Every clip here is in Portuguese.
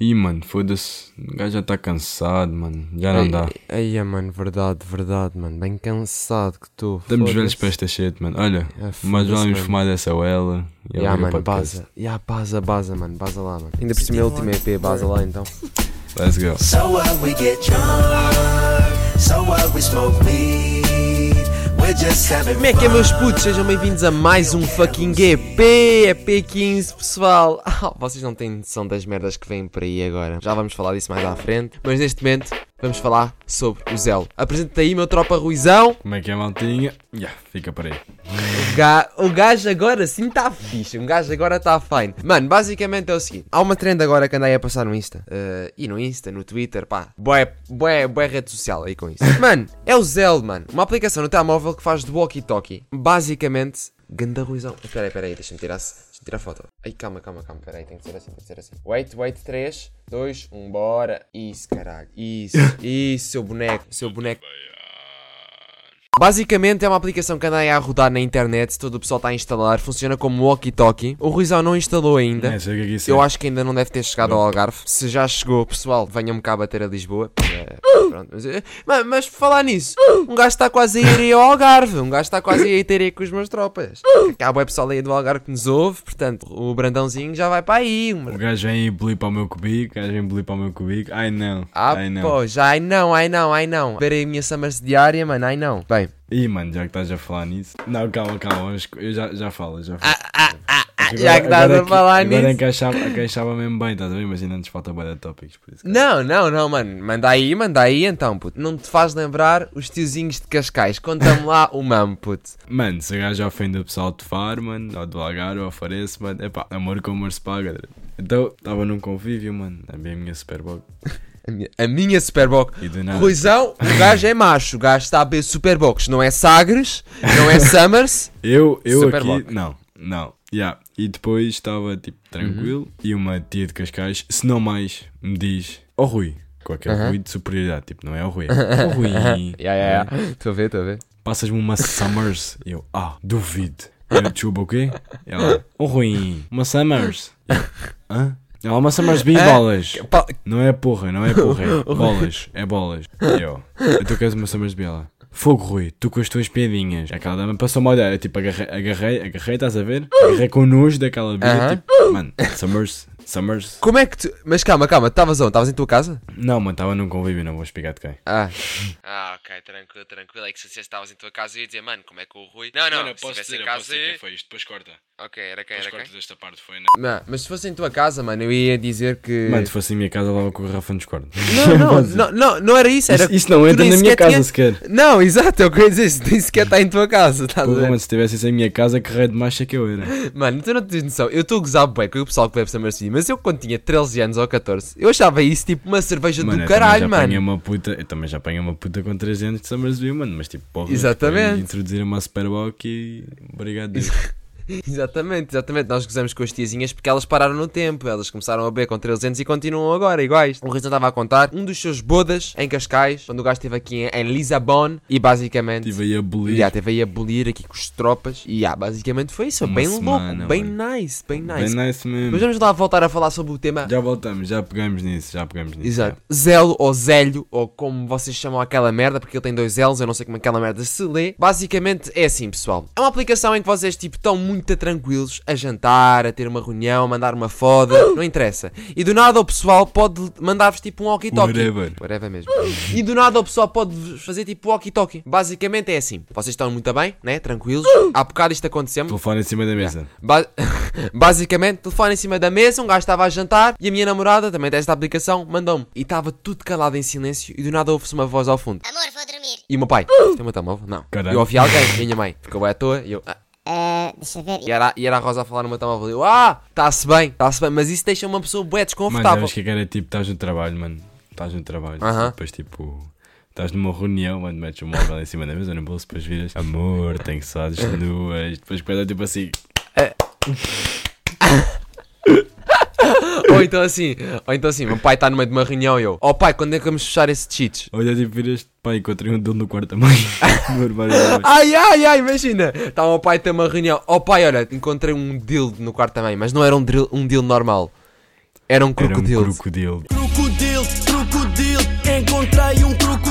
Ih, mano, foda-se. O gajo já está cansado, mano. Já não dá. Aí, mano, verdade, verdade, mano. Bem cansado que estou. Estamos velhos para esta shit, mano. Olha, Ah, mas vamos mano. fumar dessa uela. E o mano, baza. Ya, baza, baza, mano. Baza lá, mano. Ainda por cima é a última EP, baza lá então. Let's go. So what we get drunk, so what we smoke weed. Como é que é, meus putos? Sejam bem-vindos a mais um fucking EP, EP15, pessoal. Ah, vocês não têm noção das merdas que vêm por aí agora. Já vamos falar disso mais à frente. Mas neste momento, vamos falar sobre o Zelo. Apresenta aí, meu tropa Ruizão. Como é que é, maltinha? Ya, fica por aí. O, ga- o gajo agora sim está fixe. O gajo agora está fine. Mano, basicamente é o seguinte: há uma trend agora que andei a passar no Insta. eh, e no Insta, no Twitter, pá. Boé, boé, boé rede social aí com isso. Mano, é o Zell, mano. Uma aplicação no telemóvel que faz de walkie-talkie. Basicamente, ganda ruizão. Espera aí, espera aí, deixa-me tirar, deixa tirar foto. Ai, calma, calma, calma. Espera aí, tem que ser assim, tem que ser assim. Wait, wait, 3, 2, 1, bora. Isso, caralho. Isso, isso, seu boneco, seu boneco. Basicamente é uma aplicação que anda aí a rodar na internet, todo o pessoal está a instalar, funciona como walkie-talkie. O Ruizão não instalou ainda. Sei o que é Eu é. acho que ainda não deve ter chegado ao Algarve. Se já chegou, pessoal, venham-me cá bater a Lisboa. Pronto, mas, eh, mas, mas por falar nisso, um gajo está quase a ir ao Algarve. Um gajo está quase a ir ter aí com os meus tropas. Há o pessoal aí do Algarve que nos ouve, portanto, o Brandãozinho já vai para aí. Um- O gajo vem bulir para o meu cubico, o gajo vem bulir para o meu cubico. Ai não, Ah, ai não. pô, já, ai não, ai não, ai não. Ver aí a minha Summers diária, mano, ai não. Bem, Ih, mano, já que estás a falar nisso. Não, calma, calma, eu já, já falo, já falo. Porque já que estás agora a falar Agora nisso. encaixava, encaixava mesmo bem, estás a ver? Mas ainda nos falta bué de tópicos, por isso. Não, não, não, mano. Manda aí, manda aí então, puto. Não te faz lembrar os tiozinhos de Cascais. Conta-me lá o mamo, puto. Mano, se o gajo ofende o pessoal de Faro, mano, ou do Algarve, ou oferece, mano, epá, amor com amor se paga. Então, estava num convívio, mano, a minha, a minha Superbox. A minha, a minha Superbox. E do nada. Ruizão, o gajo é macho. O gajo está a ver Superbox. Não é Sagres, não é Summers. Eu, eu Superbox. aqui, não, não, yeah. E depois estava, tipo, tranquilo, Uhum. e uma tia de Cascais, se não mais, me diz, ó Rui, com aquele Aham. Rui de superioridade, tipo, não é o Rui, é o Rui. Ya, ya. Estou a ver, estou a ver. Passas-me uma Summers, e eu, ah, duvido. Eu, chuba o quê? Ela, ó Rui, uma Summers. Eu, Hã? Ela, uma Summers B bolas. Pa- Não é porra, não é porra, é bolas, é bolas. E eu, tu queres uma Summers B? Ela, fogo Rui, tu com as tuas piadinhas. Aquela dama passou uma olhada, eu, tipo, agarrei, agarrei, agarrei, estás a ver? Agarrei com nojo daquela bia, Aham. tipo, mano, Summers, Summers. Como é que tu. Mas calma, calma. Estavas onde? Estavas em tua casa? Não, mano, estava num convívio, não vou explicar de quem. Ah. Ah, ok, tranquilo, tranquilo. É que se estavas em tua casa eu ia dizer, mano, como é que o Rui. Não, não, se estivesse em casa. eu- foi isto, depois corta. Ok, era quem, era quem? esta parte, foi, Não, mas se fosse em tua casa, mano, eu ia dizer que. Mano, se fosse em minha casa, levava com o garrafão de discordo. Não, não, não, não, não era isso. Era Isso, isso não entra na minha casa tinha- sequer. Não, exato, é eu ia dizer. Isso nem sequer está em tua casa, Porra, ver? mano, se tivesse isso em minha casa, que raio de macho é que eu era. Mano, tu não tens noção. Eu estou a gozar bué com o pessoal que bebe Summer City, mas eu quando tinha 13 anos ou 14, eu achava isso tipo uma cerveja Mano, do caralho, mano. uma puta, eu também já apanhei uma puta com 13 anos de Summersville, mano, mas tipo, porra, Exatamente. depois introduzir uma Superbock e obrigado Deus. Exatamente, exatamente. Nós gozamos com as tiazinhas porque elas pararam no tempo. Elas começaram a beber com 13 anos e continuam agora, iguais. O Rizzo estava a contar um dos seus bodas em Cascais, quando o gajo esteve aqui em, em Lisabon e basicamente. Estive aí a abolir. Yeah, teve aí a abolir aqui com os tropas e yeah, basicamente foi isso. Uma bem semana, louco, bem mano. nice, bem Bem nice. nice mesmo. Mas vamos lá voltar a falar sobre o tema. Já voltamos, já pegamos nisso, já pegamos nisso. Exato. Zelo ou Zélio, ou como vocês chamam aquela merda, porque ele tem dois L's, eu não sei como aquela merda se lê. Basicamente é assim, pessoal. É uma aplicação em que vocês tipo estão muito tranquilos a jantar, a ter uma reunião, a mandar uma foda, não interessa. E do nada o pessoal pode mandar-vos tipo um walkie-talkie. Whatever. Whatever mesmo. E do nada o pessoal pode fazer tipo walkie-talkie. Basicamente é assim. Vocês estão muito bem, né? Tranquilos. Há bocado isto aconteceu-me. Telefone em cima da mesa. Ba- Basicamente, telefone em cima da mesa, um gajo estava a jantar e a minha namorada, também tem esta aplicação, mandou-me. E estava tudo calado em silêncio e do nada ouve-se uma voz ao fundo. Amor, vou dormir. E o meu pai, tem o meu telemóvel? Não. Caralho. Eu ouvi alguém, minha mãe, ficou bem à toa e eu. "Ah." Deixa ver. E era, e era a Rosa a falar no meu telemóvel. Eu, ah, está-se bem, está-se bem, mas isso deixa uma pessoa bué desconfortável. vês que era tipo, estás no trabalho, mano. Estás no trabalho. Aham. Depois tipo. Estás numa reunião, mano, metes o móvel em cima da mesa no bolso, depois viras amor, tenho saudades nuas, depois coisa tipo assim, ou então assim, ou então assim, meu pai está no meio de uma reunião e eu, oh pai, quando é que vamos fechar esse cheats? olha tipo viras, pá, encontrei um dono no quarto também, no armário. Ai, ai, ai, imagina! Está o meu pai a ter uma reunião. Oh pai, olha, encontrei um deal no quarto também, mas não era um deal, um deal normal. Era um Era um crocodilo. crocodilo. Crocodilo,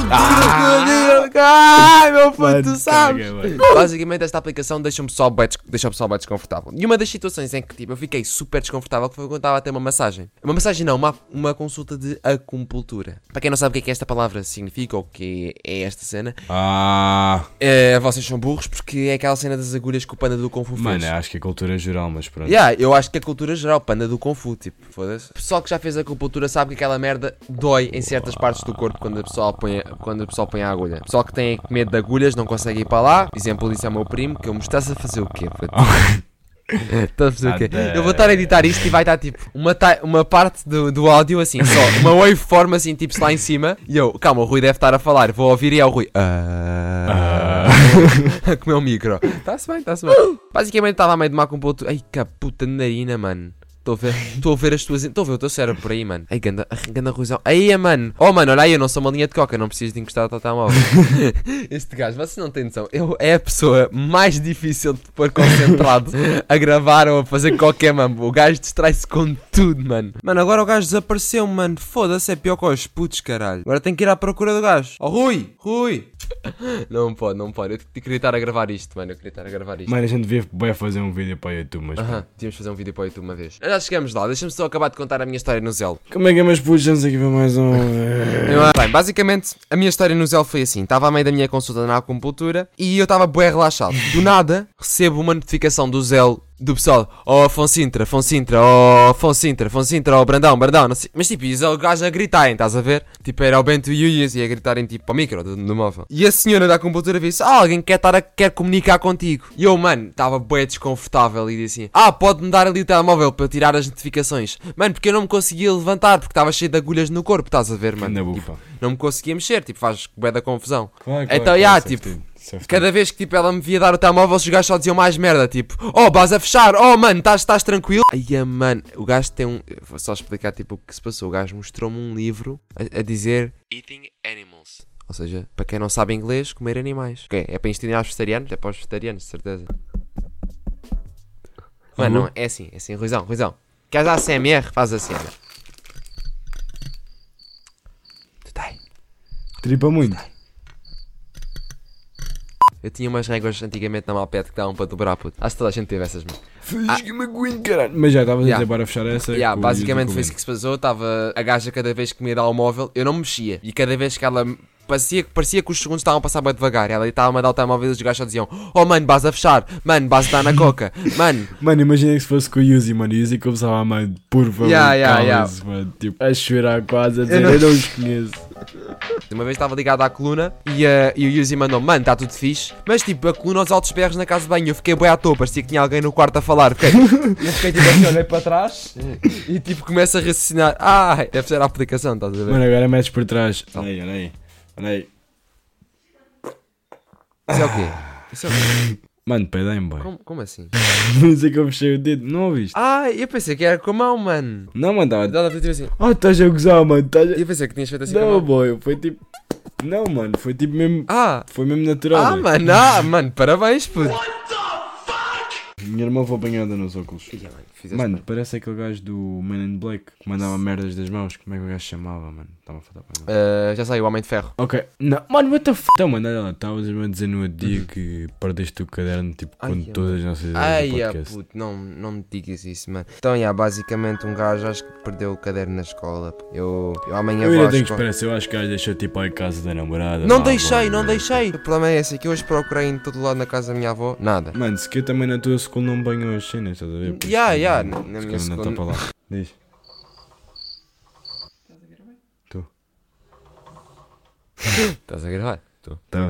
Crocodilo. Ai, meu puto, tu sabes? Basicamente, esta aplicação deixa-me bem, deixa o pessoal bem desconfortável. E uma das situações em que tipo, eu fiquei super desconfortável foi quando estava a ter uma massagem. Uma massagem não, uma, uma consulta de acupuntura. Para quem não sabe o que é que esta palavra significa ou o que é esta cena, Ah, é, vocês são burros porque é aquela cena das agulhas que o panda do Kung Fu fez. mano, acho que é cultura geral, mas pronto. Yeah, eu acho que a cultura geral, panda do Kung Fu, tipo, foda-se. O pessoal que já fez acupuntura sabe que aquela merda dói em certas partes do corpo quando a pessoa põe, quando a pessoa põe a agulha. O pessoal que tem medo de agulhas não consegue ir para lá. Exemplo disso é o meu primo, que eu me estás a fazer o quê? Estás a fazer o quê? Eu vou estar a editar isto e vai estar tipo uma, uma parte do, do áudio assim, só uma waveform assim, tipo lá em cima. E eu, calma, o Rui deve estar a falar. Vou ouvir e é o Rui. Ah. a comer o micro. Está-se bem, está-se bem. Basicamente estava a meio de uma acupuntura. Ai, que puta narina, mano. Estou a ver, estou a ver as tuas. Estou a ver o teu cérebro por aí, mano. Ai, ganda, ganda ruizão. Aí, mano. Oh, mano, olha aí, eu não sou uma linha de coca, não preciso de encostar ao telemóvel. este gajo, vocês não têm noção. Eu, é a pessoa mais difícil de pôr concentrado a gravar ou a fazer qualquer mambo. O gajo distrai-se com tudo, mano. Mano, agora o gajo desapareceu, mano. Foda-se, é pior que os putos, caralho. Agora tenho que ir à procura do gajo. Oh, Rui! Rui! Não pode, não pode. Eu queria estar a gravar isto, mano. Eu queria estar a gravar isto. Mano, a gente devia bem fazer um vídeo para o YouTube, mas. Aham, tínhamos fazer um vídeo para o YouTube uma vez. Já chegamos lá, deixa-me só acabar de contar a minha história no Zelo. Como é que é, meus putos? Vamos aqui ver mais um. Bem, basicamente, a minha história no Zelo foi assim: estava a meio da minha consulta na acupuntura e eu estava bem relaxado. Do nada, recebo uma notificação do Zelo. Do pessoal, oh Afonso Sintra, Afonso Sintra, oh Afonso Sintra, Afonso Sintra, oh Brandão, Brandão, sei. Mas tipo, e o gajo a gritarem, estás a ver? Tipo, era o Bento e o Ias e a gritarem tipo ao micro do, do móvel. E a senhora da acupuntura disse, ah, alguém quer, estar a, quer comunicar contigo. E eu, mano, estava bem desconfortável e disse assim, ah, pode-me dar ali o telemóvel para tirar as notificações. Mano, porque eu não me conseguia levantar, porque estava cheio de agulhas no corpo, estás a ver, mano? Tipo, não me conseguia mexer, tipo, faz bué da confusão. Claro, Então, já, tipo, Cada... Cada vez que tipo, ela me via dar o telemóvel, os gajos só diziam mais merda. Tipo, oh, vas a fechar, oh, mano, estás estás tranquilo? Ai, ah, mano, o gajo tem um. Vou só explicar tipo, o que se passou. O gajo mostrou-me um livro a, a dizer Eating Animals. Ou seja, para quem não sabe inglês, comer animais. Ok, é para ensinar aos vegetarianos? É para os vegetarianos, de certeza. Mano, não, é assim, é assim, Ruizão, Ruizão. Queres a CMR? Faz olha. Tu tem. Tripa muito. Eu tinha umas réguas antigamente na Malpete que davam para dobrar, puto. Acho que toda a gente teve essas, mano. Fiz que me aguento, caralho. Mas já estavas Yeah. a dizer para fechar essa. Yeah, com o basicamente foi isso que se passou. Estava a gaja cada vez que me ia dar o móvel, eu não me mexia. E cada vez que ela. Parecia, parecia que os segundos estavam a passar bem devagar. Ela estava a dar o telemóvel e os gajos só diziam: Oh mano, vas a fechar, mano, vas a dar na coca, mano. Mano, imagina que se fosse com o Yuzi, mano. O Yuzi começava a mano, por favor, Yeah, yeah, calem-se, mano. Tipo, a chorar quase, a dizer, não- eu não os conheço. Uma vez estava ligado à coluna e, eh, e o Yuzi mandou: Mano, está tudo fixe. Mas tipo, a coluna aos altos berros na casa de banho. Eu fiquei bem à toa, parecia que tinha alguém no quarto a falar. Fiquei, eu fiquei tipo assim, olhei para trás e tipo, começa a raciocinar: Ah, deve ser a aplicação, estás a ver? Mano, agora metes por trás. Olha aí, olha aí. Olha aí. Isso é o quê? Isso é o quê? Mano, pedem, boy. Como, como assim? Não sei que eu fechei o dedo, não ouviste? Ah, eu pensei que era com a mão, mano. Não, mano, estava. Ela fez tipo assim. Oh, estás a gozar, mano. Estás a... Eu pensei que tinhas feito assim com a Não, mão. boy, foi tipo. Não, mano, foi tipo mesmo. Ah, Foi mesmo natural. ah, boy. mano, ah, mano, parabéns, puto. Minha irmã foi apanhada nos óculos. Ia, mano, fizeste Mano, bem. parece aquele gajo do Man in Black que mandava merdas das mãos. Como é que o gajo se chamava, mano? Estava a faltar para mim. Ah, já sei, o Homem de Ferro. Ok, não, mano, what the f. Então, mano, olha lá, estavas-me a dizer no outro dia que perdeste o caderno, tipo, Ai, é, todas as nossas ideias Ai, ah, podcast. puto, não, não me digas isso, mano. Então, yeah, basicamente, um gajo acho que perdeu o caderno na escola. pô. Eu, eu amanhã Eu vou ainda à tenho que escola. esperar, eu acho que o gajo deixou tipo aí em casa da namorada. Não deixei, blá, não blá. deixei. O problema é esse, que eu hoje procurei em todo lado na casa da minha avó, nada. Mano, se que eu também na tua escola não banho as cenas, estás a ver? Por isso Yeah, que- yeah, na- na se minha calhar não segunda- está para lá. Diz. Estás a gravar? Estou. Tá.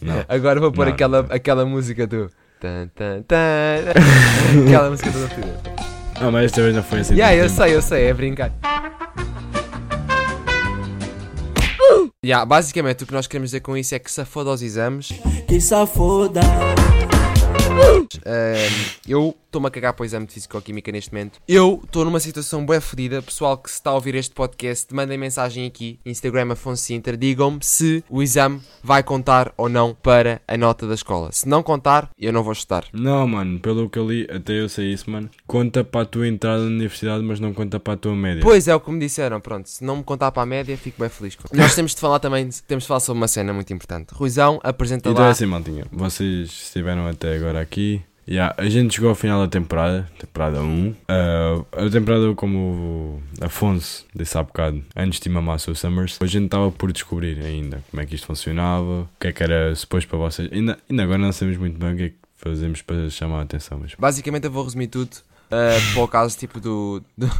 Não. Agora vou pôr Não, aquela, não. aquela música do. Tan, tan, tan. aquela música toda fodida. Ah, mas esta vez não foi assim. Yeah, eu tanto sei, eu sei, é brincar. Yeah, basicamente o que nós queremos dizer com isso é que se foda aos exames. Que safoda. Ahm, eu estou-me a cagar para o exame de Fisicoquímica neste momento. Eu estou numa situação bem fodida. Pessoal que se está a ouvir este podcast, mandem mensagem aqui, Instagram Afonso Sinter, digam-me se o exame vai contar ou não para a nota da escola. Se não contar, eu não vou estudar. Não, mano, pelo que eu li, até eu sei isso, mano. Conta para a tua entrada na universidade, mas não conta para a tua média. Pois é o que me disseram, pronto. Se não me contar para a média, fico bem feliz. com- Nós temos de falar também, temos de falar sobre uma cena muito importante. Ruizão, apresenta Então é lá. assim, maltinha. Vocês estiveram até agora aqui. Yeah, a gente chegou ao final da temporada, temporada 1. Ah, a temporada, como o Afonso disse há bocado, antes de mamar o Summers, a gente estava por descobrir ainda como é que isto funcionava, o que é que era suposto para vocês. Ainda, ainda agora não sabemos muito bem o que é que fazemos para chamar a atenção, mas Basicamente eu vou resumir tudo ah, para o caso tipo do. do...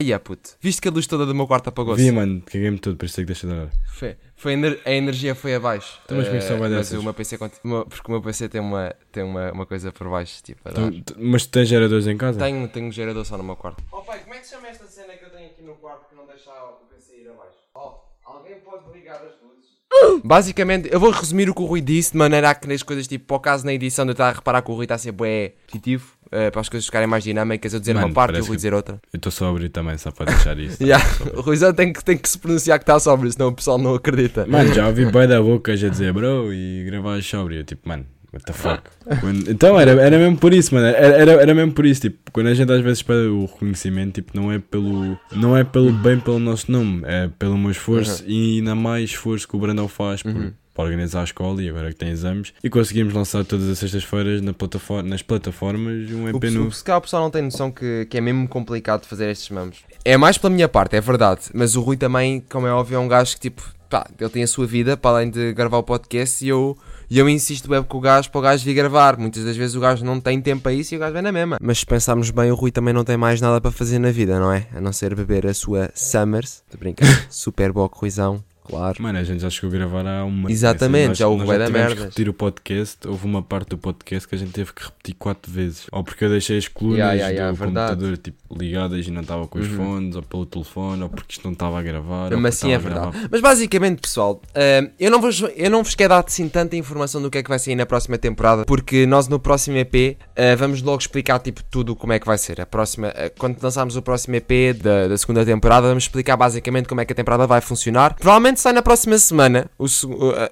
Ia puto. Viste que a luz toda do meu quarto apagou-se? vi, mano, caguei-me todo, por isso é que deixa de dar. Foi, foi a, ener- a energia foi abaixo. Então, mas Eh, mas dessas? o meu PC conti- o meu- porque o meu PC tem uma, tem uma, uma coisa por baixo, tipo, a dar. Tu- tu- mas tu tens geradores em casa? Tenho, tenho um gerador só no meu quarto. Oh pai, como é que se chama esta cena que eu tenho aqui no quarto que não deixa o PC ir abaixo? Oh, alguém pode ligar as luzes? Basicamente, eu vou resumir o que o Rui disse de maneira a que as coisas, tipo, para o caso na edição de eu estar a reparar que o Rui está a ser bué positivo, eh, para as coisas ficarem mais dinâmicas, eu dizer Mano, uma parte e o Rui dizer outra. Eu estou só a abrir também, só para deixar isso. Yeah. O Ruizão tem que, tem que se pronunciar que está sóbrio, senão o pessoal não acredita. Mano, já ouvi bem da boca a dizer bro e gravar sóbrio. Eu, Tipo, mano, what the fuck? Quando- então era, era mesmo por isso, mano. Era, era, era mesmo por isso. Tipo, quando a gente às vezes pede o reconhecimento, tipo, não é pelo. Não é pelo bem pelo nosso nome, é pelo meu esforço e ainda mais esforço que o Brandão faz por, Uhum. Para organizar a escola e agora que tem exames. E conseguimos lançar todas as sextas-feiras na plataforma, nas plataformas um EP novo. se calhar o pessoal não tem noção que, que é mesmo complicado fazer estes mamos. É mais pela minha parte, é verdade. Mas o Rui também, como é óbvio, é um gajo que tipo, pá, ele tem a sua vida para além de gravar o podcast e eu, e eu insisto bem com o gajo para o gajo vir gravar. Muitas das vezes o gajo não tem tempo para isso e o gajo vem na mesma. Mas se pensarmos bem, o Rui também não tem mais nada para fazer na vida, não é? A não ser beber a sua Summers. Estou brincando. Super Boc Ruizão, claro. Mano, a gente já chegou a gravar há uma. Exatamente, nós- já houve bué da merdas. repetir o podcast. Houve uma parte do podcast que a gente teve que repetir quatro vezes. Ou porque eu deixei as colunas Yeah, yeah, yeah, do verdade. computador tipo, ligadas e não estava com os Uhum. fones, ou pelo telefone, ou porque isto não estava a gravar. porque assim é verdade. Mas basicamente, pessoal, eh, eu, não vos, eu não vos quero dar assim tanta informação do que é que vai sair na próxima temporada, porque nós no próximo EP eh, vamos logo explicar tipo tudo como é que vai ser. A próxima, eh, quando lançarmos o próximo EP da, da segunda temporada, vamos explicar basicamente como é que a temporada vai funcionar. Provavelmente sai na próxima semana o,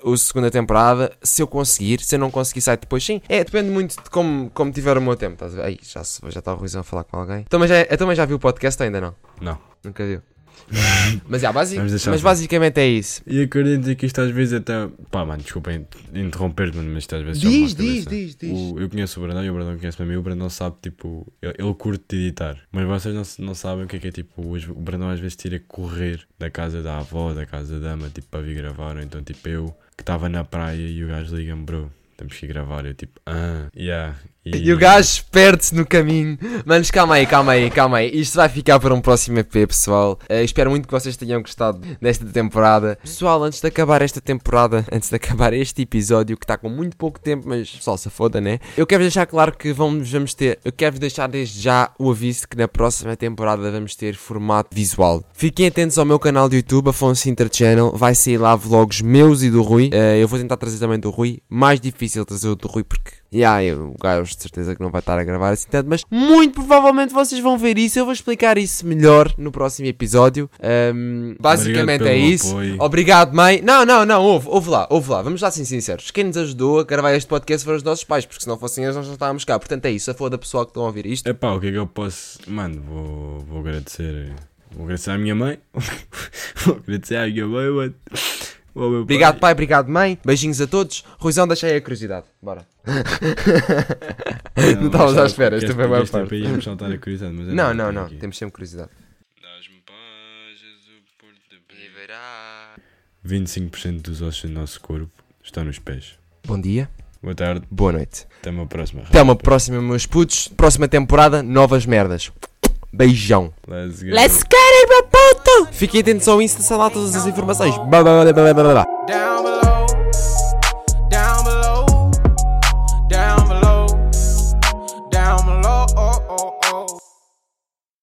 o, segunda temporada, se eu conseguir. Se eu não conseguir, sai depois sim. É, depende muito de como, como tiver o meu tempo. Aí, já, se- já está o Ruizão a falar com alguém. Então, mas já, eu também já vi o podcast ainda não? Não. Nunca viu. Mas, já, basic, mas assim. basicamente é isso. E acreditem que isto às vezes até. Pá, mano, desculpa in- interromper-te, mas isto às vezes. Diz, diz, diz, diz. O- eu conheço o Brandão e o Brandão conhece-me a mim. O Brandão sabe, tipo, ele, ele curte de editar. Mas vocês não, não sabem o que é que é, tipo, os- o Brandão às vezes tira correr da casa da avó, da casa da dama, tipo, para vir gravar. Ou então, tipo, eu que estava na praia e o gajo liga-me, bro. Temos que gravar, eu tipo, ah, yeah. E o gajo perde-se no caminho. Manos, calma aí, calma aí, calma aí. Isto vai ficar para um próximo EP, pessoal. Eh, espero muito que vocês tenham gostado desta temporada. Pessoal, antes de acabar esta temporada, antes de acabar este episódio, que está com muito pouco tempo, mas só se foda, né? Eu quero deixar claro que vamos, vamos ter. Eu quero deixar desde já o aviso que na próxima temporada vamos ter formato visual. Fiquem atentos ao meu canal do YouTube, Afonso Inter Channel. Vai sair lá vlogs meus e do Rui. Eh, eu vou tentar trazer também do Rui. Mais difícil trazer o do Rui porque. Yeah, eu, o gajo de certeza que não vai estar a gravar assim tanto, mas muito provavelmente vocês vão ver isso. Eu vou explicar isso melhor no próximo episódio. Ahm, basicamente é isso. apoio. Obrigado, mãe. Não, não, não, ouve, ouve lá, ouve lá. Vamos lá ser sinceros. Quem nos ajudou a gravar este podcast foram os nossos pais, porque se não fossem eles, nós não estávamos cá. Portanto, é isso. A foda pessoal que estão a ouvir isto. Epá, o que é que eu posso. Mano, vou, vou agradecer. Vou agradecer à minha mãe. vou agradecer à minha mãe, mano. Obrigado, pai, obrigado, mãe. Beijinhos a todos. Ruizão, deixa aí a curiosidade. Bora. não estávamos à espera, esta foi a maior Este tempo parte. aí saltar a curiosidade, mas é Não, não, não. aqui. Temos sempre curiosidade. Dás-me paz, Jesus, por te pedir. 25% dos ossos do nosso corpo estão nos pés. Bom dia, Boa tarde, boa noite. até uma próxima. Até uma próxima, meus putos. Próxima temporada, novas merdas. Beijão. Let's go. Let's get it, meu puto! Fiquem atentos ao Insta, lá todas as informações. Ba, ba, ba, ba. Down below.